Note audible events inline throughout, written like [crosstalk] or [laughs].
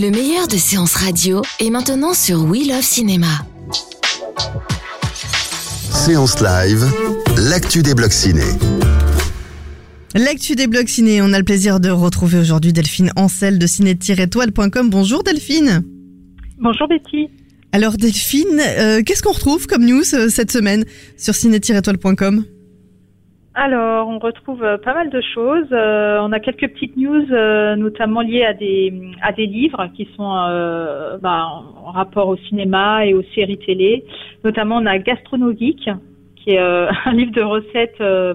Le meilleur de séances radio est maintenant sur We Love Cinéma. Séance live, l'actu des blocs ciné. L'actu des blogs ciné, on a le plaisir de retrouver aujourd'hui Delphine Ancel de ciné-étoile.com. Bonjour Delphine. Bonjour Betty. Alors Delphine, euh, qu'est-ce qu'on retrouve comme news euh, cette semaine sur ciné-étoile.com Alors, on retrouve euh, pas mal de choses. Euh, on a quelques petites news, euh, notamment liées à des à des livres qui sont euh, bah, en rapport au cinéma et aux séries télé. Notamment, on a Gastrono Geek, qui est euh, [laughs] un livre de recettes euh,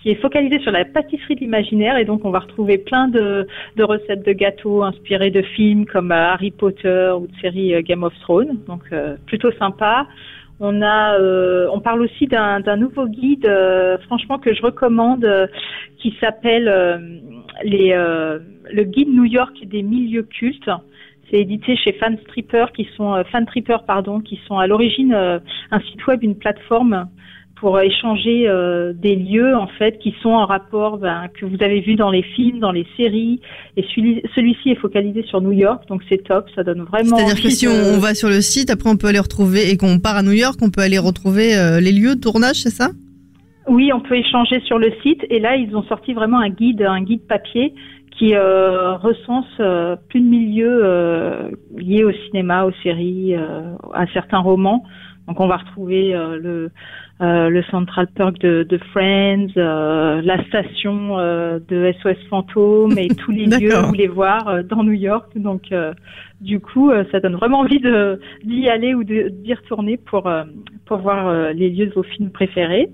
qui est focalisé sur la pâtisserie de l'imaginaire et donc on va retrouver plein de, de recettes de gâteaux inspirées de films comme Harry Potter ou de séries euh, Game of Thrones. Donc plutôt sympa. On a, euh, on parle aussi d'un nouveau guide, euh, franchement que je recommande, euh, qui s'appelle le guide New York des milieux cultes. C'est édité chez Fanstripper, qui sont pardon, qui sont à l'origine un site web, une plateforme pour échanger euh, des lieux en fait qui sont en rapport ben, que vous avez vu dans les films, dans les séries. Et celui- celui-ci est focalisé sur New York, donc c'est top. Ça donne vraiment. C'est-à-dire que si de- on va sur le site, après on peut aller retrouver, et qu'on part à New York, on peut aller retrouver euh, les lieux de tournage, c'est ça? Oui, on peut échanger sur le site et là ils ont sorti vraiment un guide, un guide papier qui euh, recense euh, plus de milieux euh, liés au cinéma, aux séries, euh, à certains romans. Donc on va retrouver euh, le euh, le Central Park de, de Friends, euh, la station euh, de SOS Fantôme et tous les [laughs] lieux où les voir euh, dans New York. Donc euh, du coup, euh, ça donne vraiment envie de d'y aller ou d'y retourner pour euh, pour voir euh, les lieux de vos films préférés.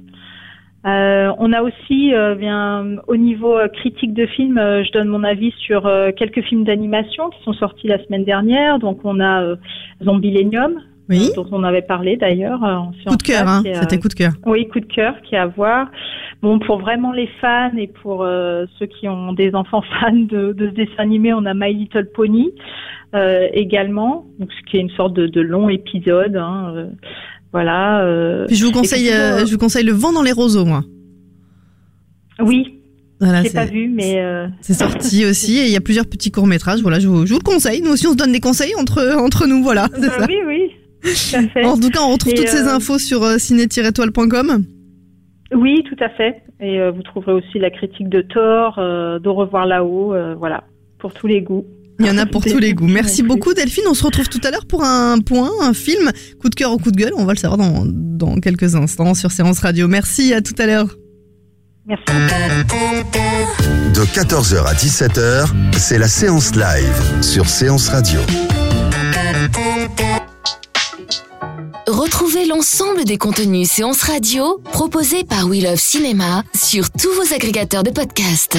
Euh, on a aussi, euh, bien, au niveau euh, critique de films, euh, je donne mon avis sur euh, quelques films d'animation qui sont sortis la semaine dernière. Donc on a euh, Zombilenium, Oui. dont on avait parlé d'ailleurs. Coup de cœur, hein. C'était coup de cœur. oui, coup de cœur qui est à voir. Bon, pour vraiment les fans et pour euh, ceux qui ont des enfants [laughs] fans de, de ce dessin animé, on a My Little Pony euh, également, donc ce qui est une sorte de, de long épisode. Hein, voilà. euh, Puis je vous conseille, euh, je vous conseille le vent dans les roseaux, moi. Oui, Voilà, j'ai pas c'est vu, mais euh, c'est sorti aussi, et il y a plusieurs petits courts métrages. Voilà, je vous, je vous le conseille. Nous aussi, on se donne des conseils entre entre nous, voilà. c'est bah ça. oui, oui, tout à [laughs] fait. En tout cas, on retrouve Et, toutes ces infos sur ciné-étoile.com. Oui, tout à fait. Et vous trouverez aussi la critique de Thor, d'Au revoir là-haut, voilà, pour tous les goûts. Il y en a pour tous les goûts. Merci beaucoup Delphine. On se retrouve tout à l'heure pour un point, un film, coup de cœur ou coup de gueule. On va le savoir dans, dans quelques instants sur Séance Radio. Merci, à tout à l'heure. Merci. De 14h à 17h, c'est la séance live sur Séance Radio. Retrouvez l'ensemble des contenus séances radio proposés par We Love Cinéma sur tous vos agrégateurs de podcasts.